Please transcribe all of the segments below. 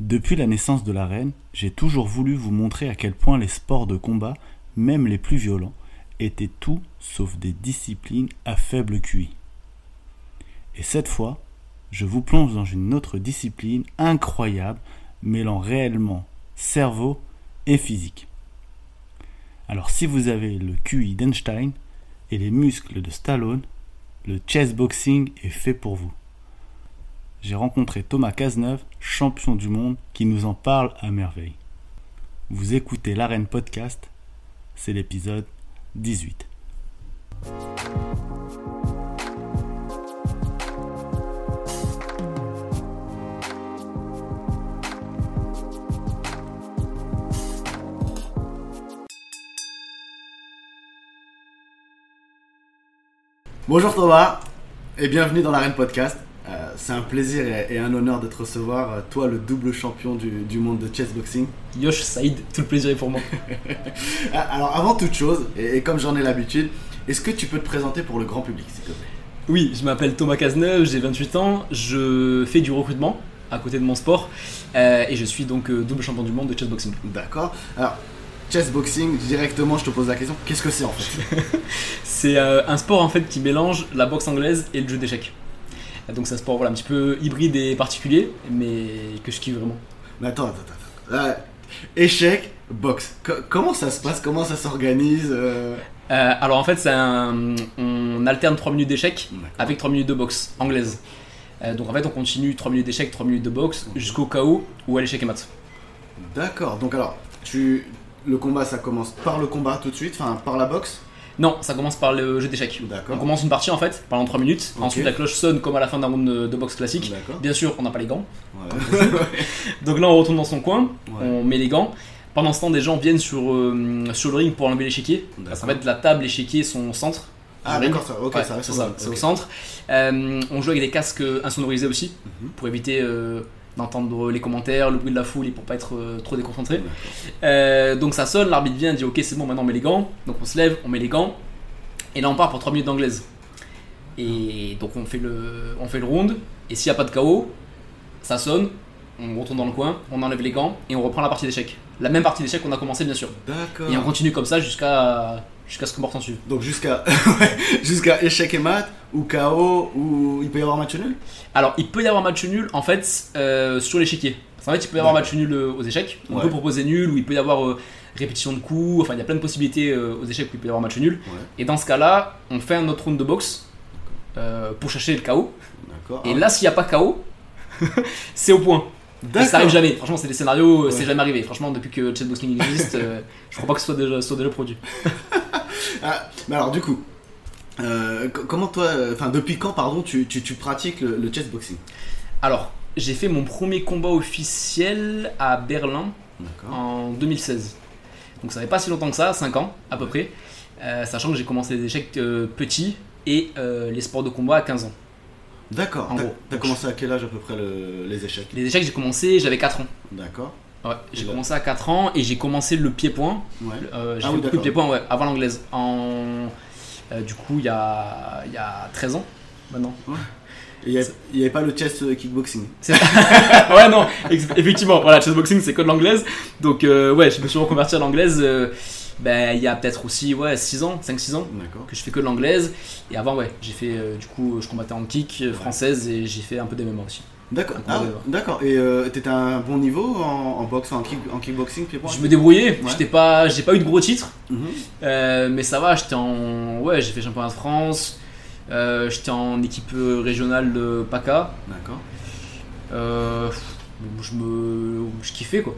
Depuis la naissance de l'arène, j'ai toujours voulu vous montrer à quel point les sports de combat, même les plus violents, étaient tout sauf des disciplines à faible QI. Et cette fois, je vous plonge dans une autre discipline incroyable, mêlant réellement cerveau et physique. Alors si vous avez le QI d'Einstein et les muscles de Stallone, le chess boxing est fait pour vous. J'ai rencontré Thomas Cazeneuve, champion du monde, qui nous en parle à merveille. Vous écoutez l'Arène Podcast, c'est l'épisode 18. Bonjour Thomas et bienvenue dans l'Arène Podcast. C'est un plaisir et, et un honneur de te recevoir, euh, toi le double champion du, du monde de chessboxing. Yosh Saïd, tout le plaisir est pour moi. Ah, Alors avant toute chose, et, et comme j'en ai l'habitude, est-ce que tu peux te présenter pour le grand public s'il te plaît? Oui, je m'appelle Thomas Cazeneuve, j'ai 28 ans, je fais du recrutement à côté de mon sport euh, et je suis donc euh, double champion du monde de chessboxing. D'accord. Alors, chessboxing, directement je te pose la question, qu'est-ce que c'est en fait? C'est euh, un sport en fait qui mélange la boxe anglaise et le jeu d'échecs. Donc c'est un sport voilà, un petit peu hybride et particulier, mais que je kiffe vraiment. Mais attends, attends, attends. Ah, échec, boxe. Co- comment ça se passe? Comment ça s'organise euh? Euh, alors en fait, c'est un- on alterne 3 minutes D'accord. avec 3 minutes de boxe anglaise. Euh, donc en fait, on continue 3 minutes d'échecs, 3 minutes de boxe jusqu'au KO ou à l'échec et mat. D'accord, donc alors, tu... le combat ça commence par le combat tout de suite, enfin par la boxe? Non, ça commence par le jeu d'échecs. On commence une partie en fait pendant 3 minutes. Ensuite, la cloche sonne comme à la fin d'un round de, boxe classique. Bien sûr, on n'a pas les gants. Ouais. Donc là, on retourne dans son coin, Ouais. on met les gants. Pendant ce temps, des gens viennent sur, euh, sur le ring pour enlever l'échiquier. Parce qu'en fait, la table, l'échiquier sont au centre. Ah d'accord, ça, ok, Ouais, ça reste ça, au centre. Euh, on joue avec des casques insonorisés aussi Mhm. pour éviter euh, d'entendre les commentaires, le bruit de la foule et pour pas être euh, trop déconcentré. Euh, donc ça sonne, l'arbitre vient, dit ok c'est bon maintenant on met les gants. Donc on se lève, on met les gants. Et là on part pour 3 minutes d'anglaise. Et donc on fait le, on fait le round. Et s'il n'y a pas de KO, ça sonne, on retourne dans le coin, on enlève les gants et on reprend la partie d'échecs. La même partie d'échecs qu'on a commencé bien sûr. D'accord. Et on continue comme ça jusqu'à jusqu'à ce que mort s'en suive. Donc jusqu'à jusqu'à échec et mat, ou KO, ou il peut y avoir match nul Alors, il peut y avoir match nul en fait euh, sur l'échiquier. Qu'en fait, il peut y avoir match nul euh, aux échecs. On Ouais. peut proposer nul ou il peut y avoir euh, répétition de coups. Enfin, il y a plein de possibilités euh, aux échecs où il peut y avoir match nul. Ouais. Et dans ce cas-là, on fait un autre round de boxe pour chercher le KO. Et là, s'il n'y a pas KO, c'est au point. Et ça arrive jamais. Franchement, c'est des scénarios, euh, Ouais. c'est jamais arrivé. Franchement, depuis que Chatboxing existe, euh, je crois pas que ce soit déjà, soit déjà produit. Ah, mais alors du coup, euh, co- comment toi, enfin depuis quand pardon tu, tu, tu pratiques le, le chessboxing Alors, j'ai fait mon premier combat officiel à Berlin en 2016. Donc ça fait pas si longtemps que ça, 5 ans à peu près. Euh, sachant que j'ai commencé les échecs euh, petits et euh, les sports de combat à 15 ans. D'accord. En T'as gros. t'as commencé à quel âge à peu près le- les échecs? Les échecs, j'ai commencé, j'avais 4 ans. D'accord. Ouais, j'ai commencé à 4 ans et j'ai commencé le pied-point. Ouais. Euh, j'ai Ah fait oui, beaucoup de pied-point ouais, avant l'anglaise. En, euh, du coup, il y a, il y a 13 ans maintenant. Et il n'y avait pas le chess euh, kickboxing? Ouais, non, effectivement, voilà, chessboxing c'est que de l'anglaise. Donc, euh, ouais, je me suis reconverti à l'anglaise ben, il y a peut-être aussi ouais, 6 ans, 5-6 ans. Que je fais que de l'anglaise et avant ouais j'ai fait euh, du coup je combattais en kick euh, française et j'ai fait un peu d'MMA aussi D'accord. Ah, d'accord. Et euh, t'étais à un bon niveau en, en boxe, en, kick, en kickboxing, je me débrouillais Ouais. j'étais pas j'ai pas eu de gros titres Mhm. euh, mais ça va j'étais en ouais j'ai fait championnat de France euh, j'étais en équipe régionale de PACA D'accord. je me je kiffais quoi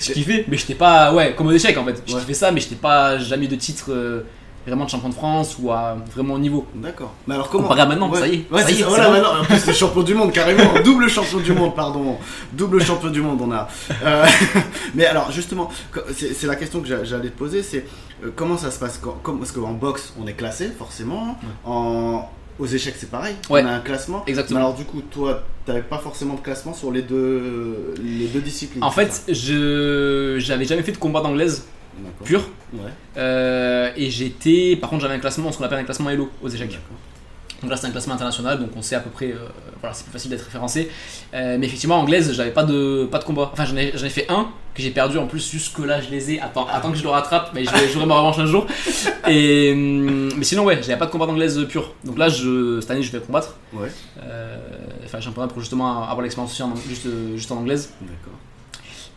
je kiffais mais j'étais pas ouais comme aux échecs en fait je Ouais. kiffais ça mais j'étais pas jamais de titre euh, vraiment de champion de France ou à vraiment haut niveau D'accord. Mais alors comment Comparé à maintenant, Ouais. ça y est, Ouais, ça y est, voilà, bon. maintenant, en plus, c'est champion du monde, carrément. Double champion du monde, pardon. Double champion du monde, on a. Euh, mais alors, justement, c'est la question que j'a- j'allais te poser c'est euh, comment ça se passe quand, comme, Parce qu'en boxe, on est classé, forcément. En, aux échecs, c'est pareil. Ouais. On a un classement. Exactement. Mais alors, du coup, toi, t'avais pas forcément de classement sur les deux, les deux disciplines. En fait, je j'avais jamais fait de combat d'anglaise D'accord. pur. Ouais. Euh, et j'étais. Par contre, j'avais un classement, ce qu'on appelle un classement Elo aux échecs. Donc là, c'est un classement international, donc on sait à peu près, euh, voilà, c'est plus facile d'être référencé. Euh, mais effectivement, anglaise, j'avais pas de, pas de combat. Enfin, j'en ai, j'en ai fait un que j'ai perdu en plus, jusque là, je les ai. Attends, attends que je le rattrape, mais je vais- j'aurai ma revanche un jour. Et, hum, mais sinon, ouais, j'avais pas de combat d'anglaise pur. Donc là, je, cette année, je vais combattre. Ouais, Euh, enfin, championnat pour justement avoir l'expérience aussi en, juste, euh, juste en anglaise. d'accord.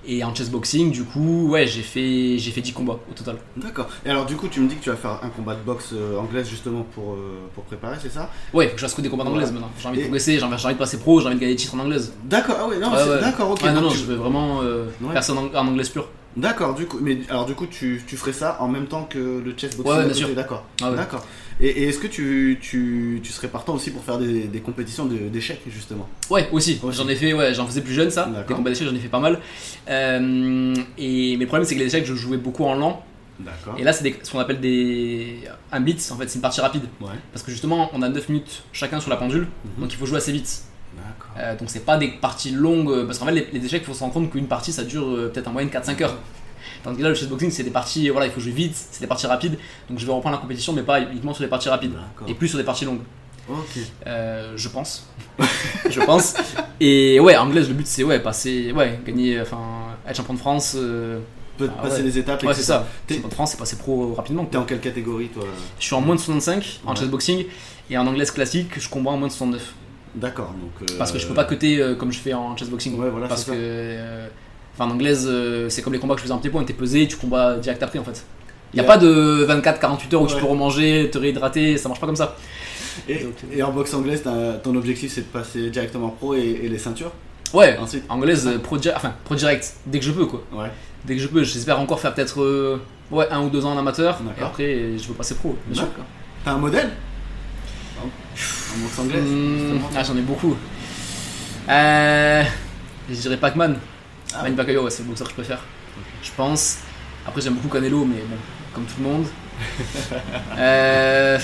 Et en chessboxing, du coup, ouais, j'ai fait, j'ai fait 10 combats au total. D'accord. Et alors, du coup, tu me dis que tu vas faire un combat de boxe euh, anglaise justement pour, euh, pour préparer, c'est ça? Ouais, faut que je fasse que des combats d'anglaise maintenant. J'ai envie de progresser, j'ai envie, de passer pro, j'ai envie de gagner des titres en anglaise. D'accord, ah ouais, non, c'est- ouais. d'accord, ok. Ouais, non, non, tu- je veux vraiment euh, Ouais. faire ça en, en anglaise pur. D'accord, du coup, mais alors du coup, tu, tu ferais ça en même temps que le chess boxing Ouais, ouais, bien sûr. D'accord. Ah ouais. D'accord. Et, et est-ce que tu, tu, tu serais partant aussi pour faire des, des compétitions de- d'échecs justement Ouais, aussi. Aussi. J'en ai fait, ouais, j'en faisais plus jeune ça. Des combats d'échecs, j'en ai fait pas mal. Euh, et mes problèmes, c'est que les échecs, je jouais beaucoup en lent. D'accord. Et là, c'est ce qu'on appelle des. Un blitz, en fait, c'est une partie rapide. Ouais. Parce que justement, on a 9 minutes chacun sur la pendule, Mhm. donc il faut jouer assez vite. D'accord. Euh, donc c'est pas des parties longues, parce qu'en fait, les, les échecs, il faut se rendre compte qu'une partie, ça dure euh, peut-être en moyenne 4-5 heures. Tandis que là, le chessboxing, c'est des parties, voilà, il faut jouer vite, c'est des parties rapides. Donc je vais reprendre la compétition, mais pas uniquement sur les parties rapides. Et plus sur des parties longues. Ok. Euh, je pense. je pense. Et ouais, anglaise, le but c'est ouais, passer, ouais, gagner, enfin, être champion de France. euh, Peut Ah passer ouais. les étapes. ouais, c'est ça. Champion de France, c'est passer pro rapidement. T'es en quelle catégorie toi? Je suis en moins de 65 en Ouais. chessboxing et en anglaise classique, je combats en moins de 69. D'accord. Donc. euh, Parce que je peux pas cutter euh, comme je fais en chessboxing. Ouais, voilà, parce que. Euh, Enfin, en anglaise, euh, c'est comme les combats que je faisais en pied point, t'es pesé, tu combats direct après en fait. Il n'y a Yeah. pas de 24-48 heures où tu peux remanger, te réhydrater, ça marche pas comme ça. Et, Donc, et en boxe anglaise, ton objectif c'est de passer directement pro et, et les ceintures Ouais, ensuite. anglaise, euh, pro, enfin, pro direct, dès que je peux quoi. Ouais. Dès que je peux, j'espère encore faire peut-être euh, ouais, un ou deux ans en amateur, et après je veux passer pro, bien sûr. T'as un modèle en, boxe anglaise Mmh, justement ah, j'en ai beaucoup. Euh, je dirais Pac-Man. Ah Manny Pacquiao, ouais, c'est le boxeur que je préfère. Je pense. Après, j'aime beaucoup Canelo, mais bon, comme tout le monde. euh...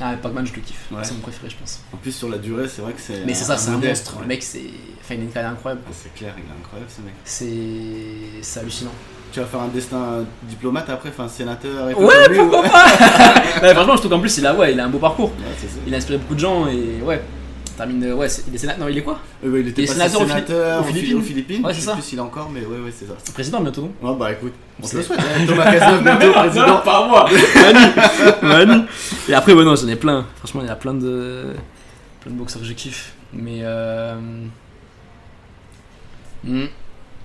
Ah, Pac-Man, je le kiffe. Ouais. C'est mon préféré, je pense. En plus sur la durée, c'est vrai que c'est. Mais c'est ça, c'est un monstre. Ouais. Le mec, c'est. Enfin, il a une carrière incroyable. Ah, C'est clair, il est incroyable ce mec. C'est. C'est hallucinant. Tu vas faire un destin diplomate après, enfin sénateur et Ouais, pourquoi pas Ouais, Franchement, je trouve qu'en plus, il a, ouais, il a un beau parcours. Il a inspiré beaucoup de gens et ouais. Termine. euh, Ouais, c'est- il est sénateur. Non, il est quoi? Euh, il était Il est sénateur sénateur aux Philippines. Aux Philippines. Ouais, c'est ça. plus s'il est encore, mais ouais, ouais, c'est ça. Président bientôt, non? Ouais, bah écoute, on se le souhaite. Thomas Cazeneuve, bientôt président. par moi Manu Et après, ouais, non, j'en ai plein. Franchement, il y a plein de, plein de boxeurs que je kiffe. Mais. Euh...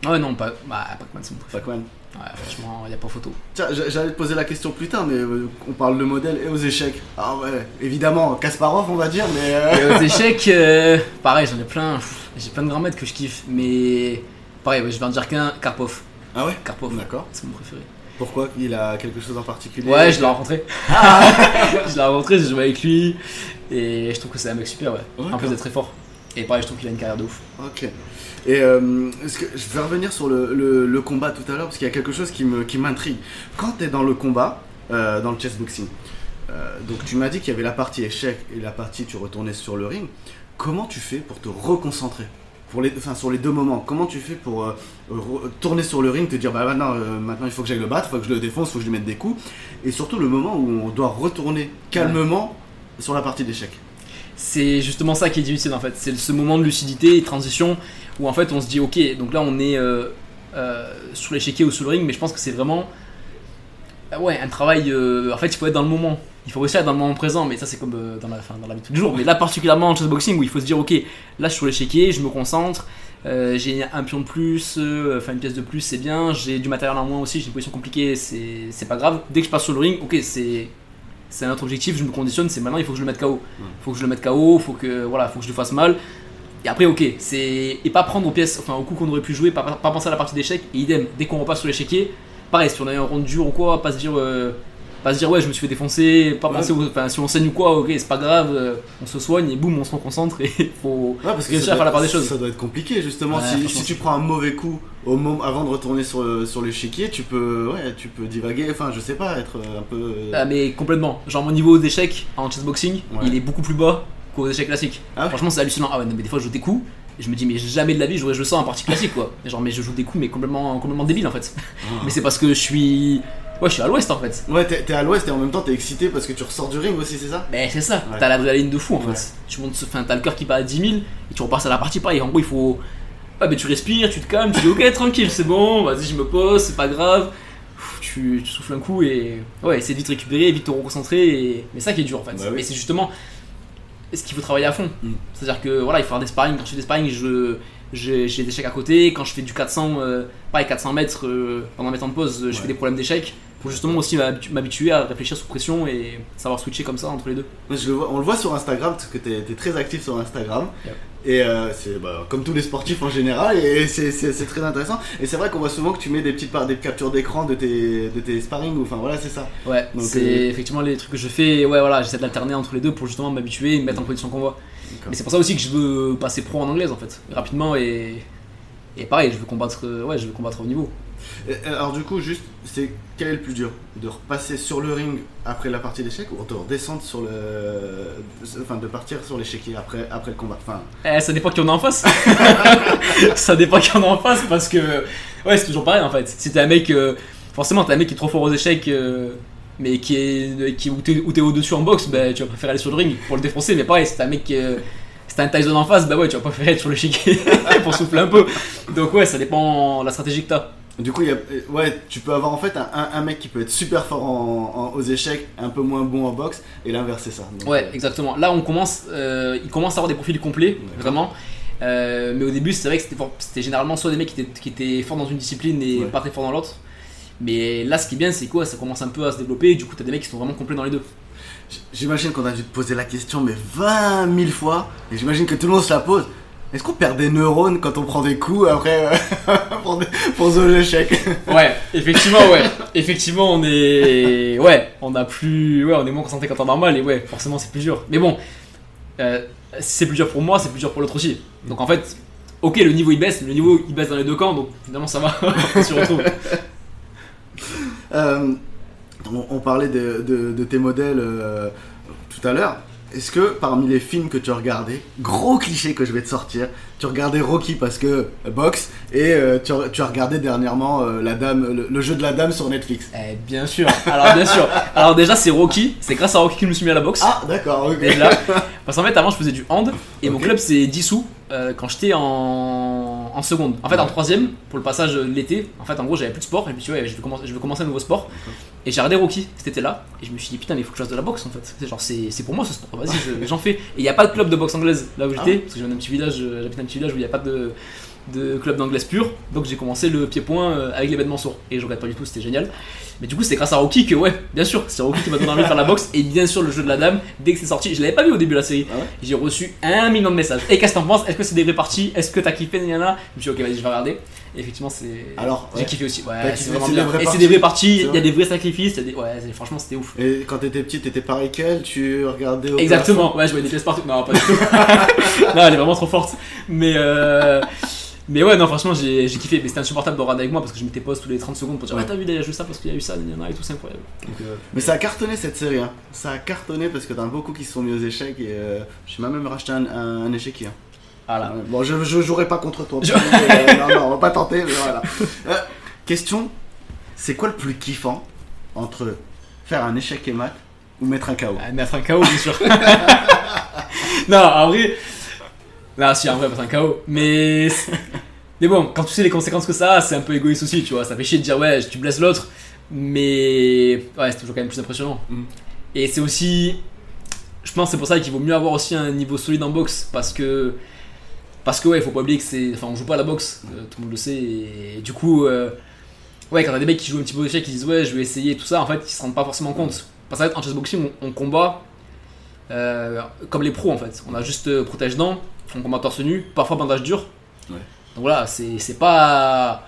Ah Ouais, non, pas. Bah, Pac-Man, c'est mon préféré. Pac-Man. Ouais, franchement, il n'y a pas photo. Tiens, j'a- j'allais te poser la question plus tard, mais euh, on parle de modèle et aux échecs. Ah ouais, évidemment, Kasparov, on va dire, mais. euh, Et aux échecs, euh, pareil, j'en ai plein. J'ai plein de grands maîtres que je kiffe. Mais. Pareil, ouais, je vais en dire qu'un Karpov. Ah ouais? Karpov, D'accord. c'est mon préféré. Pourquoi? Il a quelque chose en particulier? Ouais, je l'ai rencontré. Ah. je l'ai rencontré, j'ai joué avec lui. Et je trouve que c'est un mec super, ouais. En D'accord. plus d'être très fort. Et pareil, je trouve qu'il a une carrière de ouf. Ok. Et euh, que, je vais revenir sur le, le- combat tout à l'heure parce qu'il y a quelque chose qui me qui m'intrigue. Quand tu es dans le combat, euh, dans le chessboxing, euh, donc tu m'as dit qu'il y avait la partie échec et la partie tu retournais sur le ring. Comment tu fais pour te reconcentrer? Pour les, enfin, sur les deux moments Comment tu fais pour euh, tourner sur le ring, te dire bah maintenant, euh, maintenant il faut que j'aille le battre, il faut que je le défonce, il faut que je lui mette des coups Et surtout le moment où on doit retourner calmement sur la partie d'échec. C'est justement ça qui est difficile en fait. C'est ce moment de lucidité et transition où en fait on se dit ok, donc là on est euh, euh, sur ou sous le ring, mais je pense que c'est vraiment euh, ouais, un travail. euh, en fait, il faut être dans le moment. Il faut réussir à être dans le moment présent, mais ça c'est comme euh, dans, la, enfin, dans la vie de tous les jours. Mais là particulièrement en chessboxing où il faut se dire ok, là je suis sur l'échiquier, je me concentre. euh, j'ai un pion de plus, enfin une pièce de plus, c'est bien. J'ai du matériel en moins aussi, j'ai une position compliquée, c'est pas grave. Dès que je passe sur le ring, ok, c'est c'est un autre objectif, je me conditionne, c'est maintenant il faut que je le mette KO. Faut que je le mette KO, faut que voilà, faut que je le fasse mal. Et après, ok, c'est et pas prendre aux pièces, enfin au coup qu'on aurait pu jouer, pas, pas penser à la partie d'échec. Et idem, dès qu'on repasse sur l'échiquier, pareil, si on a eu un round dur ou quoi, pas se dire, euh, pas se dire ouais, je me suis fait défoncer, pas Ouais. penser, enfin si on saigne ou quoi, ok, c'est pas grave, euh, on se soigne et boum, on se reconcentre et faut Ouais, parce que ça à faire la doit- part des choses. Ça doit être compliqué justement. Si, tu prends un mauvais coup au moment, avant de retourner sur, le- sur l'échiquier, tu peux, ouais, tu peux divaguer. Enfin, je sais pas, être un peu. euh, Ah, mais complètement. Genre mon niveau d'échec en chessboxing, il est beaucoup plus bas qu'aux échecs classiques. Ah Franchement, c'est hallucinant. Ah ouais, non, mais des fois je joue des coups et je me dis mais jamais de la vie j'aurais joué ça en partie classique quoi. Genre mais je joue des coups mais complètement complètement débile en fait. Ah. Mais c'est parce que je suis Ouais, je suis à l'ouest en fait. Ouais, t'es t'es à l'ouest et en même temps t'es excité parce que tu ressors du ring aussi, c'est ça? Mais c'est ça, Ouais. t'as l'adrénaline de fou en fait. Tu montes, enfin, t'as le cœur qui bat à 10 000 et tu repasses à la partie pareil. En gros, il faut. Ouais, mais tu respires, tu te calmes, tu dis ok, tranquille, c'est bon, vas-y, je me pose, c'est pas grave. Pff, Tu, tu souffles un coup et. Ouais, essaie de vite récupérer, vite te reconcentrer. Et... Mais ça qui est dur en fait. Bah oui. Mais c'est justement ce qu'il faut travailler à fond. Mm. C'est-à-dire que voilà, il faut faire des sparring. Quand je fais des sparring, je. J'ai des échecs à côté. Quand je fais du 400, euh, pareil, 400 mètres euh, pendant mes temps de pause, je Ouais. fais des problèmes d'échecs pour justement aussi m'habitu- m'habituer à réfléchir sous pression et savoir switcher comme ça entre les deux. Ouais, je le vois- on le voit sur Instagram parce que t'es es très actif sur Instagram. Et euh, c'est bah, comme tous les sportifs en général, et c'est- très intéressant. Et c'est vrai qu'on voit souvent que tu mets des petites des captures d'écran de tes, de tes sparring, ou enfin voilà, c'est ça. Ouais, c'est euh, effectivement les trucs que je fais. Ouais, voilà, j'essaie de l'alterner entre les deux pour justement m'habituer et me mettre en position convoi. D'accord. Mais c'est pour ça aussi que je veux passer pro en anglaise en fait, rapidement et. Et pareil, je veux combattre, euh, ouais, je veux combattre au niveau. Et, alors du coup, juste, c'est quel est le plus dur? De repasser sur le ring après la partie d'échecs ou de redescendre sur le... Enfin, de partir sur l'échiquier après, après le combat? Enfin, Eh, ça dépend qui on a en face. ça dépend qui on a en face parce que. Ouais, c'est toujours pareil en fait. Si t'es un mec. euh, forcément, t'es un mec qui est trop fort aux échecs. euh, mais qui est, qui, où t'es au-dessus en boxe, bah, tu vas préférer aller sur le ring pour le défoncer. Mais pareil, si t'es un mec qui. euh, un Tyson en face, bah ouais, tu vas préférer être sur l'échiquier pour souffler un peu. Donc ouais, ça dépend de la stratégie que t'as. du coup, y a, ouais, tu peux avoir en fait un, mec qui peut être super fort en- en- aux échecs, un peu moins bon en boxe, et l'inverse c'est ça. Donc, Ouais, euh, exactement. Là, on commence, euh, il commence à avoir des profils complets, vraiment. Euh, mais au début, c'est vrai que c'était généralement soit des mecs qui étaient, qui étaient forts dans une discipline et Ouais. pas très forts dans l'autre. Mais là, ce qui est bien, c'est quoi? Ça commence un peu à se développer. Et du coup, t'as des mecs qui sont vraiment complets dans les deux. J'imagine qu'on a dû te poser la question mais 20 000 fois, et j'imagine que tout le monde se la pose. Est-ce qu'on perd des neurones quand on prend des coups après euh, pour, des- pour échecs Ouais, effectivement, ouais. effectivement, on est, ouais, on a plus, ouais, on est moins concentré qu'en temps normal et ouais, forcément, c'est plus dur. Mais bon, euh, si c'est plus dur pour moi, c'est plus dur pour l'autre aussi. Donc en fait, ok, le niveau il baisse, mais le niveau il baisse dans les deux camps, donc finalement ça va, on s'y retrouve. Euh, on, on parlait de, de- de tes modèles euh, tout à l'heure. Est-ce que parmi les films que tu as regardés, gros cliché que je vais te sortir, tu regardais Rocky parce que euh, boxe et euh, tu, as- tu as regardé dernièrement euh, la dame, le, le jeu de la dame sur Netflix? Eh, bien sûr. Alors bien sûr. Alors déjà c'est Rocky. C'est grâce à Rocky que je me suis mis à la boxe. Ah d'accord, ok. Déjà. Parce qu'en fait avant je faisais du hand et mon club s'est dissous euh, quand j'étais en, en seconde. En fait en troisième pour le passage de l'été. En fait en gros j'avais plus de sport et suis dit ouais je vais commencer, je vais commencer un nouveau sport. Et j'ai regardé Rocky cet été-là et je me suis dit putain mais il faut que je fasse de la boxe en fait. C'est genre c'est c'est pour moi ce sport. Vas-y je- j'en fais. Et il n'y a pas de club de boxe anglaise là où Ah. j'étais parce que j'ai un petit village, euh, j'habite un petit village où il n'y a pas de de club d'anglaise pur, donc j'ai commencé le pied-point euh, avec l'événement sourd et je regrette pas du tout, c'était génial. Mais du coup, c'est grâce à Rocky que, ouais, bien sûr, c'est Rocky qui m'a donné envie de faire la boxe. Et bien sûr, le jeu de la dame, dès que c'est sorti, je l'avais pas vu au début de la série. Ah ouais J'ai reçu un million de messages. Et qu'est-ce que t'en penses? Est-ce que c'est des vraies parties? Est-ce que t'as kiffé? Nana Je me suis dit, ok, vas-y, je vais regarder. Et effectivement, c'est. Alors, j'ai ouais. kiffé aussi. T'as Ouais, c'est vraiment bien. Et c'est parties des vraies parties, il y a des vrais sacrifices. des- Ouais, franchement, c'était ouf. Et quand t'étais petit, t'étais pareil qu'elle, tu regardais au Exactement, ouais, je voyais des pièces partout. Non, pas du tout. non, elle est vraiment trop forte. Mais, euh, mais ouais, non, franchement, j'ai kiffé. Mais c'était insupportable de regarder avec moi parce que je mettais pause tous les 30 secondes pour dire, Ouais. ah, t'as vu, il y a juste ça parce qu'il y a eu ça, il y en a et tout, c'est incroyable. Donc, euh, Mais ça a cartonné cette série, hein. Ça a cartonné parce que t'en as beaucoup qui se sont mis aux échecs et euh, j'ai même racheté un, un, un échiquier. hein. Voilà. Ouais, Bon, je, je jouerai pas contre toi. Je- Euh, non, non, on va pas tenter, mais voilà. Euh, question c'est quoi le plus kiffant entre faire un échec et mat ou mettre un KO Ah, mettre un KO, bien sûr. non, en vrai. Non, si, en vrai, mettre un KO. Mais. Mais bon, quand tu sais les conséquences que ça a, c'est un peu égoïste aussi, tu vois. Ça fait chier de dire, ouais, tu blesses l'autre. Mais. Ouais, c'est toujours quand même plus impressionnant. Mm. Et c'est aussi. Je pense que c'est pour ça qu'il vaut mieux avoir aussi un niveau solide en boxe. Parce que. Parce que, ouais, faut pas oublier que c'est. Enfin, on joue pas à la boxe, euh, tout le monde le sait. Et du coup. euh, Ouais, quand t'as des mecs qui jouent un petit peu d'échecs, qui disent ouais, je vais essayer tout ça, en fait, ils se rendent pas forcément compte. Parce qu'en chessboxing, on, on combat euh, comme les pros en fait. On a juste euh, protège-dents, on combat torse nu, parfois bandage dur. Ouais. Donc voilà, c'est c'est pas.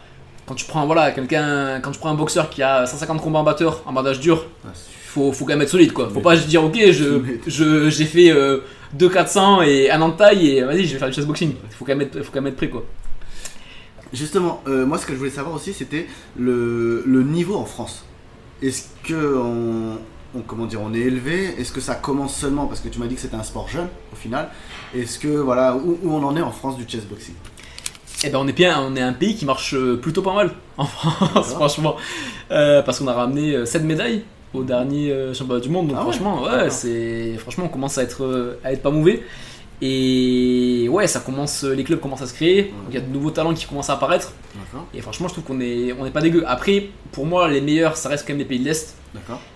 Quand tu prends voilà, quelqu'un. Quand tu prends un boxeur qui a 150 combats en batteur en bandage dur, Ah, c'est- faut, faut quand même être solide quoi. Faut Mais- pas juste dire ok, je, j'ai fait euh, 2 400 et un an de taille et vas-y, je vais faire du chessboxing. Faut quand même être, faut quand même être prêt quoi. Justement, euh, moi ce que je voulais savoir aussi c'était le, le niveau en France. Est-ce que on, on- comment dire, on est élevé? Est-ce que ça commence seulement? Parce que tu m'as dit que c'était un sport jeune au final Est-ce que voilà où, où on en est en France du chessboxing? Eh ben on est bien, on est un pays qui marche euh, plutôt pas mal en France, franchement, Euh, parce qu'on a ramené 7 médailles au dernier euh, championnat du monde. Donc Ah franchement, ouais, c'est franchement on commence à être euh, à être pas mauvais. Et ouais, ça commence, les clubs commencent à se créer. Il y a de nouveaux talents qui commencent à apparaître. Et franchement, je trouve qu'on est on est pas dégueu. Après, pour moi, les meilleurs, ça reste quand même les pays de l'est,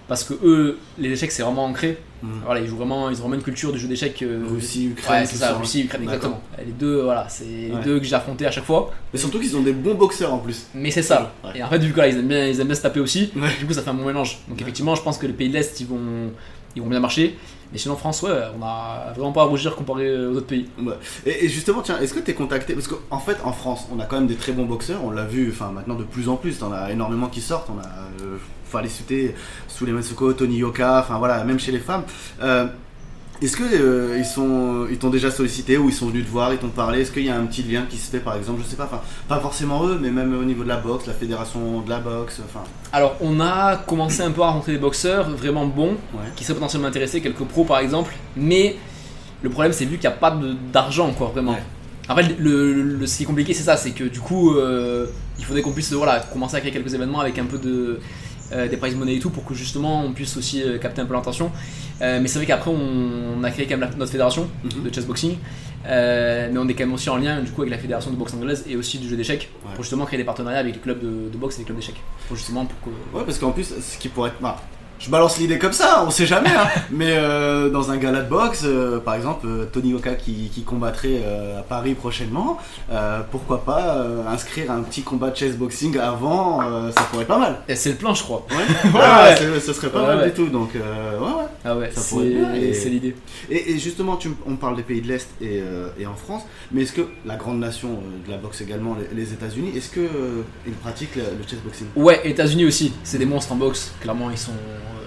parce que eux, les échecs, c'est vraiment ancré. Mhm. Voilà, ils jouent vraiment, ils ont vraiment une culture du jeu d'échecs. euh, Russie, Ukraine, Ouais, c'est ça, ça. Russie, Ukraine, exactement. Les deux, voilà, c'est les deux que j'ai affrontés à chaque fois. Mais surtout qu'ils ont des bons boxeurs en plus. Mais c'est ça. Ouais. Et en fait, vu que là, ils aiment bien, ils aiment bien se taper aussi, du coup, ça fait un bon mélange. Donc, effectivement, je pense que les pays de l'Est, ils vont, ils vont bien marcher. Mais sinon, France, ouais, on a vraiment pas à rougir comparé aux autres pays. Ouais. Et, et justement, tiens, est-ce que tu es contacté? Parce qu'en fait, en France, on a quand même des très bons boxeurs, on l'a vu, enfin maintenant de plus en plus, t'en as énormément qui sortent, on a, euh, aller citer sous les Matsuko, Tony Yoka, enfin voilà, même chez les femmes. Euh, est-ce que euh, ils sont, ils t'ont déjà sollicité ou ils sont venus te voir, ils t'ont parlé? Est-ce qu'il y a un petit lien qui se fait, par exemple, je sais pas, enfin pas forcément eux, mais même au niveau de la boxe, la fédération de la boxe, enfin, Alors, on a commencé un peu à rencontrer des boxeurs vraiment bons, ouais. qui seraient potentiellement intéressés, quelques pros par exemple. Mais le problème, c'est vu qu'il n'y a pas d'argent, quoi, vraiment. Ouais. En fait, le, le- ce qui est compliqué, c'est ça, c'est que du coup, euh, il faudrait qu'on puisse voilà, commencer à créer quelques événements avec un peu de euh, des prize money et tout pour que justement on puisse aussi euh, capter un peu l'attention. Euh, mais c'est vrai qu'après, on, on a créé quand même la- notre fédération Mhm. de chessboxing, euh, mais on est quand même aussi en lien du coup avec la fédération de boxe anglaise et aussi du jeu d'échecs Ouais. pour justement créer des partenariats avec les clubs de, de boxe et les clubs d'échecs. Pour justement pour que Ouais, parce qu'en plus, ce qui pourrait être. bah, je balance l'idée comme ça, on sait jamais, hein. mais euh, dans un gala de boxe, euh, par exemple, euh, Tony Oka qui, qui combattrait à Paris prochainement, pourquoi pas inscrire un petit combat de chess boxing avant, ça pourrait être pas mal. Et c'est le plan, je crois. Ouais, Ouais, Ah, ouais. ce serait pas mal ouais. du tout, donc ouais, ouais. Ah ouais, Ça pourrait et- c'est l'idée. Et, et justement, tu, on parle des pays de l'Est et, et en France, mais est-ce que la grande nation de la boxe également, les, les États-Unis, est-ce que euh, ils pratiquent le, le chess boxing? Ouais, États-Unis aussi, c'est des monstres en boxe. Clairement, ils sont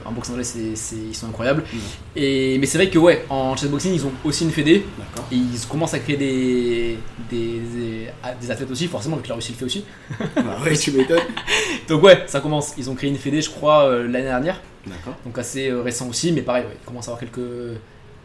en boxe anglaise, c'est, c'est- ils sont incroyables. Mhm. Et mais c'est vrai que ouais, en chessboxing, ils ont aussi une fédé. D'accord. Et ils commencent à créer des, des, des, des athlètes aussi, forcément, vu que la Russie le fait aussi. bah ouais, tu m'étonnes. Donc ouais, ça commence. Ils ont créé une fédé, je crois, euh, l'année dernière. D'accord. Donc assez euh, récent aussi, mais pareil, ouais, il commence à avoir quelques,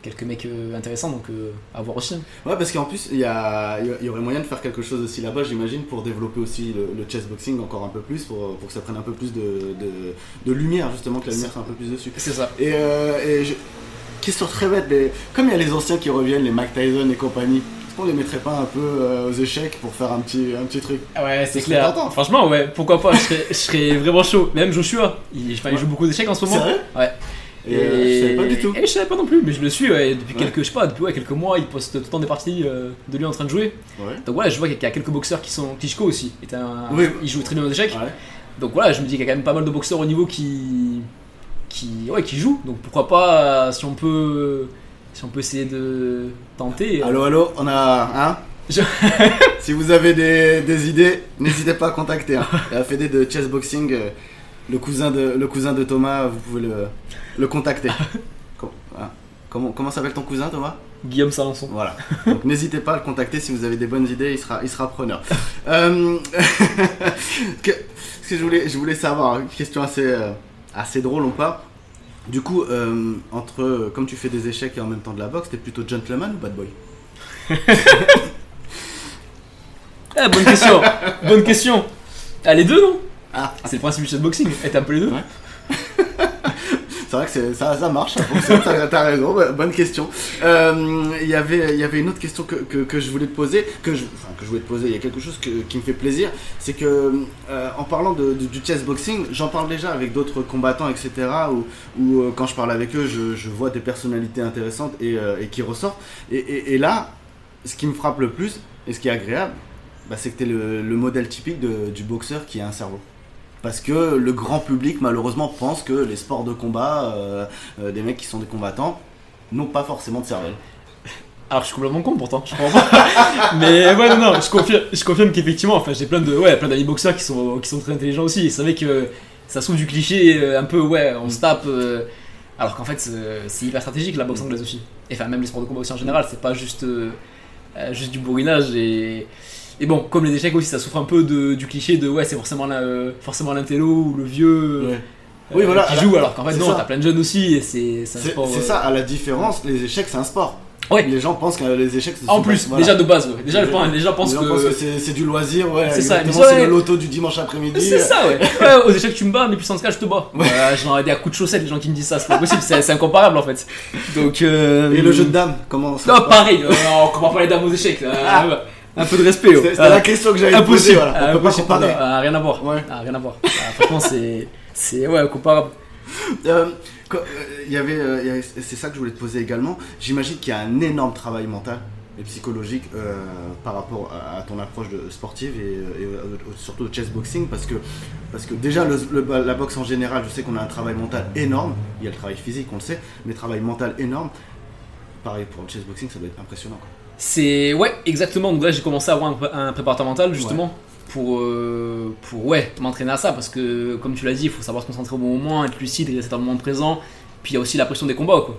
quelques mecs euh, intéressants, donc euh, à voir aussi. Ouais, parce qu'en plus, il y, a- y aurait moyen de faire quelque chose aussi là-bas, j'imagine, pour développer aussi le, le chessboxing encore un peu plus, pour, pour que ça prenne un peu plus de, de, de lumière, justement, que la lumière soit un peu plus dessus. C'est ça. Et, euh, et je- question très bête, mais comme il y a les anciens qui reviennent, les Mike Tyson et compagnie, est-ce qu'on les mettrait pas un peu euh, aux échecs pour faire un petit, un petit truc? Ouais, c'est Ce clair. Franchement, ouais, pourquoi pas, je serais, je serais vraiment chaud. Même Joshua, il, enfin, il joue beaucoup d'échecs en ce moment. Sérieux? Ouais. Et, euh, je savais pas du tout. Et je savais pas non plus, mais je le suis ouais, depuis Ouais. quelques, je sais pas, depuis ouais, quelques mois, il poste tout le temps des parties euh, de lui en train de jouer. Donc voilà, je vois qu'il y a quelques boxeurs qui sont. Klitschko aussi, un, Oui. il joue très bien aux échecs. Donc voilà, je me dis qu'il y a quand même pas mal de boxeurs au niveau qui, qui, ouais, qui jouent. Donc pourquoi pas, euh, si on peut, si on peut essayer de tenter. Allô, allô, on a. Hein Je- si vous avez des, des idées, n'hésitez pas à contacter. Hein. La Fédé de chessboxing, euh, le, cousin de, le cousin de Thomas, vous pouvez le, le contacter. Com- hein. Comment, comment s'appelle ton cousin, Thomas? Guillaume Salançon. Voilà. Donc n'hésitez pas à le contacter si vous avez des bonnes idées, il sera, il sera preneur. Euh, que, ce que je voulais, je voulais savoir, une question assez, euh, assez drôle ou pas. Du coup, euh, entre comme tu fais des échecs et en même temps de la boxe, t'es plutôt gentleman ou bad boy? Ah, bonne question, bonne question. Ah, les deux, non? Ah, C'est le principe du chessboxing, être un peu les deux. Ouais. c'est vrai que c'est- ça, ça marche, ça fonctionne, t'as t'as raison, bah, bonne question. Euh, Il y avait- il y avait une autre question que, que- que je voulais te poser, que je, enfin, que je voulais te poser, il y a quelque chose que- qui me fait plaisir, c'est que euh, en parlant de, de- du chessboxing, j'en parle déjà avec d'autres combattants, etc., où, où, euh, quand je parle avec eux, je, je vois des personnalités intéressantes et, euh, et qui ressortent. Et, et- et là, ce qui me frappe le plus, et ce qui est agréable, bah, c'est que tu es le, le modèle typique de- du boxeur qui a un cerveau. Parce que le grand public, malheureusement, pense que les sports de combat, euh, euh, des mecs qui sont des combattants, n'ont pas forcément de cervelle. Alors je suis complètement con pourtant. Mais ouais, non, non, je confirme, je confirme qu'effectivement, enfin, j'ai plein de, ouais, plein d'amis boxeurs qui sont, qui sont très intelligents aussi. C'est vrai que ça souffre du cliché euh, un peu, ouais, on se tape. alors qu'en fait, c'est hyper stratégique la boxe anglaise aussi. Et enfin, même les sports de combat aussi en général, c'est pas juste, juste du bourrinage. Et, et bon, comme les échecs aussi, ça souffre un peu de, du cliché de, ouais, c'est forcément la- euh, forcément l'intello ou le vieux. euh, Oui, voilà, qui la- joue alors qu'en fait non t'as plein de jeunes aussi et c'est c'est un C'est sport c'est euh, ça, à la différence, les échecs, c'est un sport. Ouais. Les gens pensent que les échecs c'est En plus, voilà. déjà de base, ouais. déjà, les gens pensent Les gens que. pensent que c'est du loisir, ouais. C'est ça, c'est le loto du dimanche après-midi. C'est ça, ouais. ouais. Aux échecs, tu me bats, mais puissance 4, je te bats. Ouais, J'en ai des à coups de chaussettes, les gens qui me disent ça, c'est pas possible, c'est incomparable en fait. Donc. euh, Et le jeu de dames, comment ça Non, passe pareil, euh, on compare pas les dames aux échecs. là. Ah. Un peu de respect. oh. C'était Ah. la question que j'avais posée, Impossible. voilà. On peut pas comparer. Ah, rien à voir. Ouais. Ah, rien à voir. Ah, franchement, c'est. C'est. Ouais, comparable. Euh, euh, il y avait, euh, y avait- c'est ça que je voulais te poser également. J'imagine qu'il y a un énorme travail mental et psychologique euh, par rapport à, ton approche de sportive et, et, surtout au chessboxing parce que, parce que déjà le- le- la boxe en général, je sais qu'on a un travail mental énorme. Il y a le travail physique, on le sait, mais travail mental énorme. Pareil pour le chessboxing, ça doit être impressionnant. quoi. C'est. Ouais, exactement. Donc là, j'ai commencé à avoir un, pré- un préparateur mental, justement. Pour, euh, pour ouais, m'entraîner à ça parce que comme tu l'as dit il faut savoir se concentrer au bon moment être lucide rester dans le moment présent puis il y a aussi la pression des combats quoi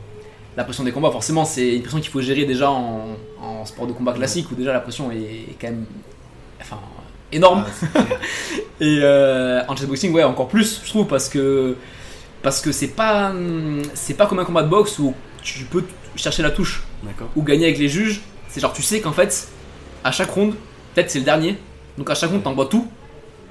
la pression des combats forcément c'est une pression qu'il faut gérer déjà en, en sport de combat classique où déjà la pression est quand même enfin énorme Ah. Et euh, en chessboxing, ouais, encore plus, je trouve, parce que parce que c'est pas c'est pas comme un combat de boxe où tu peux chercher la touche ou gagner avec les juges. C'est genre tu sais qu'en fait, à chaque round, peut-être c'est le dernier, donc à chaque round t'envoies tout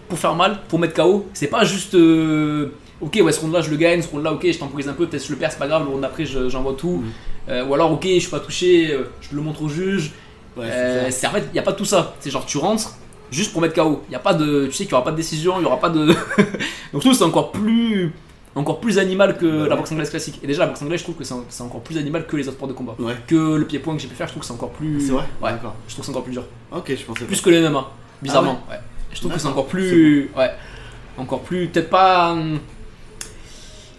pour faire mal, pour mettre KO. C'est pas juste euh, ok, ouais, ce round-là je le gagne, ce round-là ok, je temporise un peu, peut-être je le perds, c'est pas grave, le round d'après je- j'envoie tout. Mhm. Euh, ou alors ok, je suis pas touché, euh, je le montre au juge. Ouais, c'est en fait, il y a pas tout ça. C'est genre tu rentres juste pour mettre KO. Il y a pas de, tu sais qu'il y aura pas de décision, il y aura pas de. Donc que c'est encore plus, encore plus animal que Bah la boxe anglaise classique. Et déjà la boxe anglaise, je trouve que c'est en- c'est encore plus animal que les autres sports de combat. Ouais. Que le pied-point que j'ai pu faire, je trouve que c'est encore plus. C'est vrai Ouais. D'accord. Je trouve que c'est encore plus dur. Ok, je pensais Plus que les MMA, bizarrement. Ah ouais. Je trouve que c'est encore plus, ouais, encore plus, peut-être pas, hum,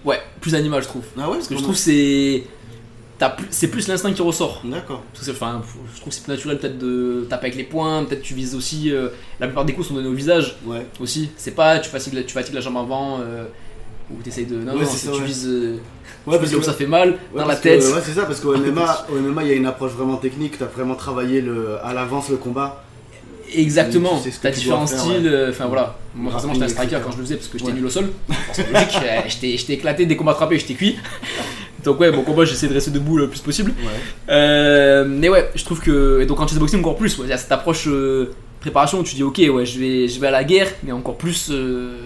ouais, plus animal, je trouve. Ah ouais Parce que je trouve que c'est, c'est plus l'instinct qui ressort. D'accord. Enfin, je trouve que c'est plus naturel peut-être de taper avec les poings, peut-être tu vises aussi. euh, la plupart des coups sont donnés au visage Ouais. aussi. C'est pas tu fatigues, la- tu fatigues la jambe avant euh, t'essayes de. Non, Ouais, non, c'est tu ouais. vises. euh, Ouais, là où ça fait mal, Ouais, dans la parce que, tête. ouais, c'est ça, parce qu'au MMA, au MMA, il y a une approche vraiment technique. Tu as vraiment travaillé le, à l'avance le combat. Exactement, tu sais que t'as différents faire, styles. euh, Enfin voilà, moi forcément j'étais un striker quand je le faisais parce que j'étais nul au sol. C'est logique, euh, j'étais éclaté dès qu'on m'a attrapé, j'étais cuit. Donc ouais, mon combat j'essaie de rester debout le plus possible. Ouais. Euh, mais ouais, je trouve que. Et donc en chessboxing encore plus, ouais, il y a cette approche euh, préparation où tu dis ok, ouais, je vais, je vais à la guerre, mais encore plus. euh,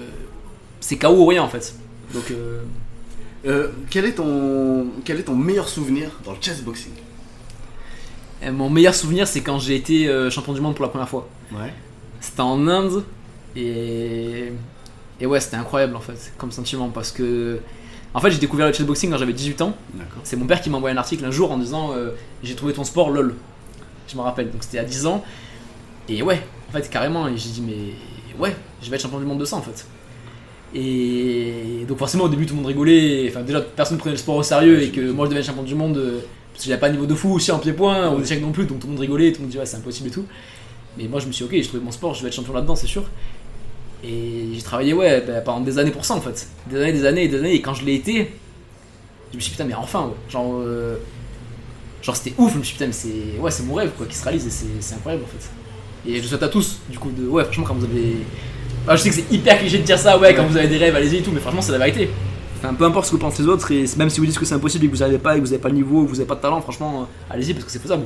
c'est KO ou rien en fait. Donc. euh, Euh, quel, est ton, quel est ton meilleur souvenir dans le chessboxing et mon meilleur souvenir, c'est quand j'ai été euh, champion du monde pour la première fois. Ouais. C'était en Inde et. Et ouais, c'était incroyable en fait, comme sentiment parce que. En fait, j'ai découvert le chessboxing quand j'avais 18 ans. C'est mon père qui m'a envoyé un article un jour en disant euh, J'ai trouvé ton sport, lol. Je me rappelle, donc c'était à 10 ans. Et ouais, en fait, carrément, et j'ai dit Mais ouais, je vais être champion du monde de ça en fait. Et donc, forcément, au début, tout le monde rigolait. Enfin, déjà, personne prenait le sport au sérieux et que moi je être champion du monde euh, parce que j'avais pas un niveau de fou aussi en pied-point, au échec non plus, donc tout le monde rigolait, tout le monde disait Ouais, c'est impossible et tout. Mais moi, je me suis dit Ok, j'ai trouvé mon sport, je vais être champion là-dedans, c'est sûr. Et j'ai travaillé, ouais, bah, pendant des années pour ça en fait. Des années, des années des années. Et quand je l'ai été, je me suis dit, putain, mais enfin, ouais. Genre, euh, genre c'était ouf. Je me suis dit, putain, mais c'est ouais, c'est mon rêve quoi, qui se réalise et c'est incroyable en fait. Et je souhaite à tous, du coup, de ouais, franchement, quand vous avez. Ah, je sais que c'est hyper cliché de dire ça, ouais, quand vous avez des rêves, allez-y et tout, mais franchement, c'est la vérité. Enfin, peu importe ce que pensent les autres, et même si vous dites que c'est impossible et que vous n'arrivez pas, et que vous n'avez pas le niveau, que vous n'avez pas de talent, franchement, euh, allez-y parce que c'est faisable.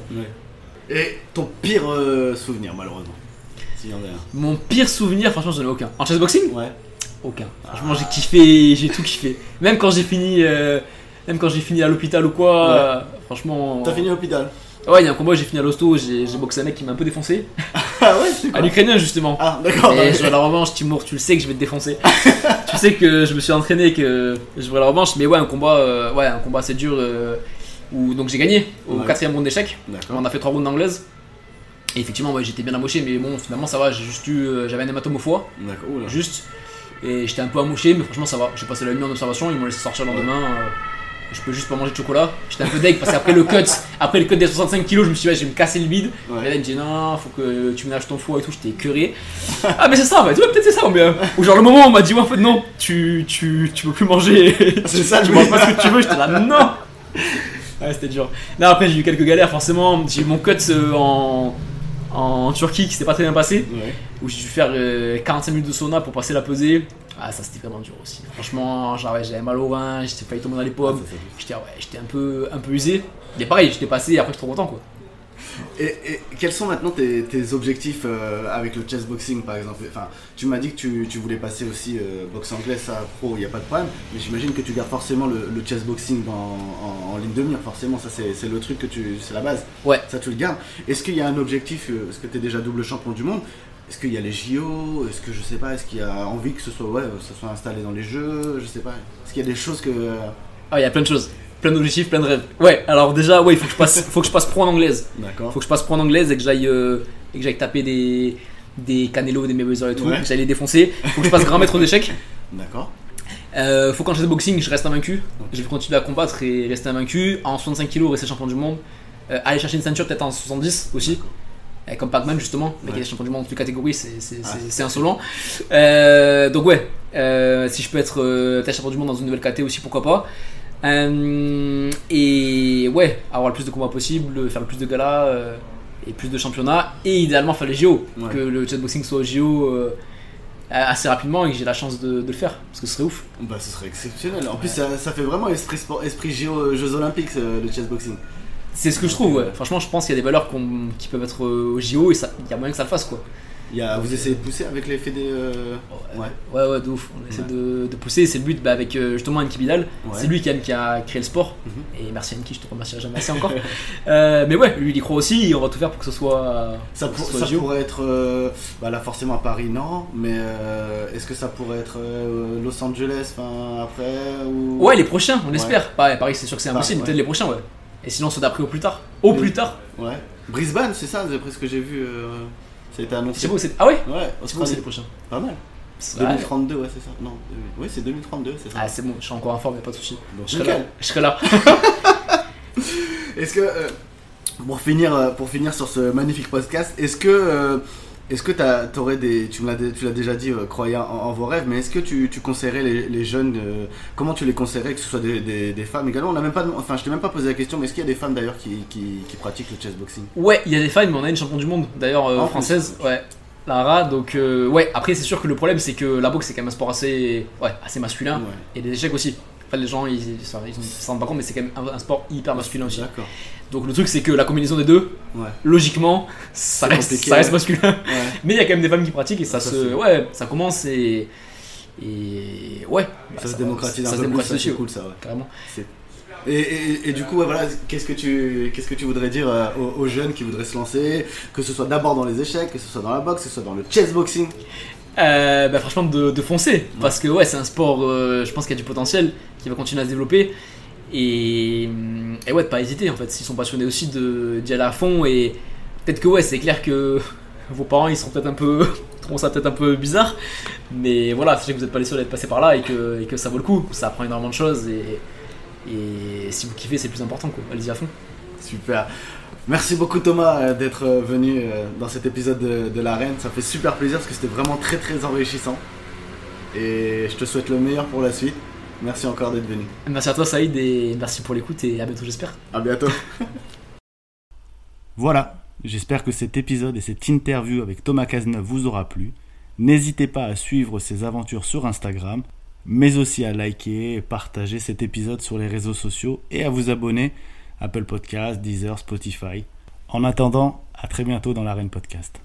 Et ton pire euh, souvenir, malheureusement? S'il y en a un. Mon pire souvenir, franchement, j'en ai aucun. En chessboxing Ouais. Aucun. Franchement, j'ai kiffé, j'ai tout kiffé. Même quand j'ai fini, euh, même quand j'ai fini à l'hôpital ou quoi, Ouais. euh, franchement. T'as fini à l'hôpital? Ouais, il y a un combat, j'ai fini à l'hosto, j'ai boxé un mec qui m'a un peu défoncé. Ah ouais, c'est À l'ukrainien, justement. Ah, d'accord. Et je veux la revanche, Timur, tu le sais que je vais te défoncer. tu sais que je me suis entraîné, que je veux la revanche, mais ouais, un combat, euh, ouais, un combat assez dur euh, où donc j'ai gagné au Ouais. quatrième round d'échecs. On a fait trois rounds d'anglaise. Et effectivement, ouais, j'étais bien amoché, mais bon, finalement ça va, j'ai juste eu, euh, j'avais un hématome au foie, D'accord. Juste. Et j'étais un peu amoché, mais franchement ça va. J'ai passé la nuit en observation, ils m'ont laissé sortir le lendemain. Je peux juste pas manger de chocolat. J'étais un peu deg parce qu'après le cut, après le cut des 65 kilos, je me suis dit, je vais me casser le bide. Ouais. Et là, il me dit, non, faut que tu ménages ton foie et tout. J'étais curé. ah, mais c'est ça, en fait. Ouais, peut-être c'est ça, mais. euh, Ou genre, le moment où on m'a dit, ouais, en fait, non, tu, tu, tu peux plus manger. C'est ça, tu je manges pas ce que tu veux. J'étais là, non. Ouais, c'était dur. Là, après, j'ai eu quelques galères, forcément. J'ai eu mon cut euh, en. En Turquie qui s'est pas très bien passé, Ouais. où j'ai dû faire euh, 45 minutes de sauna pour passer la pesée. Ah, ça c'était vraiment dur aussi. Franchement, j'avais mal au rein, j'étais failli tomber dans les Ah, pommes. ça- J'étais ouais, un peu, un peu usé. Mais pareil, j'étais passé et après j'étais trop content quoi. Et, et quels sont maintenant tes, tes objectifs euh, avec le chessboxing par exemple? Enfin, tu m'as dit que tu, tu voulais passer aussi euh, boxe anglaise, ça pro, il n'y a pas de problème, mais j'imagine que tu gardes forcément le, le chessboxing en, en, en ligne de mire, forcément, ça c'est le truc que tu. c'est la base. Ouais. Ça tu le gardes. Est-ce qu'il y a un objectif euh, Est-ce que tu es déjà double champion du monde? Est-ce qu'il y a les JO Est-ce que je sais pas Est-ce qu'il y a envie que ce soit, ouais, ça soit installé dans les jeux? Je sais pas. Est-ce qu'il y a des choses que. Ah, il y a plein de choses. Plein d'objectifs, plein de rêves. Ouais, alors déjà, ouais, il faut que je passe, faut que je passe pro en anglaise. D'accord. Faut que je passe pro en anglaise et que j'aille euh, et que j'aille taper des des Canelo, des Mayweather et tout, Ouais. que j'aille les défoncer. Faut que je passe grand maître d'échecs. D'accord. Euh, faut qu'en chaise boxing, je reste invaincu. Je vais continuer à combattre et rester invaincu. En 65 kg, rester champion du monde. Euh, aller chercher une ceinture peut-être en 70 aussi. Euh, comme Pac-Man justement, mais qui est champion du monde en toutes les catégories, c'est c'est- Ah, c'est- c'est c'est insolent. Euh, donc ouais, si je peux être peut-être champion du monde dans une nouvelle caté aussi, pourquoi pas. Euh, et ouais, avoir le plus de combats possible, faire le plus de galas euh, et plus de championnats, et idéalement faire les JO, Ouais. que le chessboxing soit au JO euh, assez rapidement et que j'ai la chance de, de le faire, parce que ce serait ouf. Bah, ce serait exceptionnel. En plus, ça, ça fait vraiment esprit, sport, esprit JO, Jeux Olympiques, le chessboxing. C'est ce que je trouve, ouais. Franchement, je pense qu'il y a des valeurs qui peuvent être au JO et il y a moyen que ça le fasse, quoi. Il y a, vous essayez de pousser avec les fédés euh, Ouais. Ouais, ouais, de ouf. On essaie Ouais. de, de pousser. C'est le but bah, avec euh, justement Enki Bidal. Ouais. C'est lui qui a, qui a créé le sport. Mhm. Et merci Enki, je te remercierai jamais assez encore. Euh, mais ouais, lui il y croit aussi. Et on va tout faire pour que ce soit. Ça, pour soit ça pourrait être. euh, bah là, forcément à Paris, non. Mais est-ce que ça pourrait être Los Angeles enfin, après ou... Ouais, les prochains, on l'espère. Pareil, Paris, c'est sûr que c'est impossible. ouais. Peut-être les prochains, ouais. Et sinon, ceux d'après au plus tard. Au Oui. plus tard. Ouais. Brisbane, c'est ça, d'après ce que j'ai vu. Ça a été annoncé. C'est beau, c'est. Ah ouais Ouais, C'est les prochains. Pas mal. Ouais. 2032, ouais, c'est ça. Non, oui, c'est 2032, c'est ça. Ah, c'est bon, je suis encore en forme, y'a pas de soucis. Je serai là. Je serai là. Est-ce que, euh, pour, finir, euh, pour finir sur ce magnifique podcast, est-ce que, euh, est-ce que t'as- t'aurais des. Tu me l'as dé- tu l'as déjà dit, euh, croyant en, en vos rêves, mais est-ce que tu, tu conseillerais les, les jeunes. euh, comment tu les conseillerais, que ce soit des, des- des femmes également? On n'a même pas, Enfin, je t'ai même pas posé la question, mais est-ce qu'il y a des femmes d'ailleurs qui, qui, qui pratiquent le chessboxing Ouais, il y a des femmes, mais on a une championne du monde, d'ailleurs euh, plus. française, ouais, Lara. Donc, euh, ouais, après, c'est sûr que le problème, c'est que la boxe, c'est quand même un sport assez, ouais, assez masculin. Ouais. Et les échecs aussi. Enfin, les gens, ils ils s'en rendent pas compte, mais c'est quand même un, un sport hyper masculin aussi. Donc, le truc, c'est que la combinaison des deux, Ouais. logiquement, ça reste, ça reste masculin. Ouais. Mais il y a quand même des femmes qui pratiquent et ça, Ça, se. Ouais, ça commence et. Et. Ouais. bah, Ça se va- démocratise un se peu plus, ça, c'est cool ça, ouais. Carrément. Et, et- et du coup, ouais, voilà, qu'est-ce que tu, qu'est-ce que tu voudrais dire euh, aux, aux jeunes qui voudraient se lancer, que ce soit d'abord dans les échecs, que ce soit dans la boxe, que ce soit dans le chessboxing Euh, bah franchement de, de foncer. Parce que ouais c'est un sport euh, je pense qu'il y a du potentiel qui va continuer à se développer. Et, et ouais de pas hésiter en fait. S'ils sont passionnés aussi d'y aller à fond et peut-être que ouais c'est clair que vos parents ils seront peut-être un peu trouveront ça peut-être un peu bizarre. Mais voilà sachez que vous n'êtes pas les seuls à être passés par là et que, et que ça vaut le coup. Ça apprend énormément de choses et, et si vous kiffez c'est le plus important quoi. Allez-y à fond Super. Merci beaucoup Thomas euh, d'être euh, venu euh, dans cet épisode de, de l'arène. Ça fait super plaisir parce que c'était vraiment très très enrichissant. Et je te souhaite le meilleur pour la suite. Merci encore d'être venu. merci à toi Saïd et merci pour l'écoute et à bientôt j'espère À bientôt. Voilà, j'espère que cet épisode et cette interview avec Thomas Cazeneuve vous aura plu. N'hésitez pas à suivre ses aventures sur Instagram, mais aussi à liker et partager cet épisode sur les réseaux sociaux et à vous abonner Apple Podcasts, Deezer, Spotify. En attendant, à très bientôt dans l'arène podcast.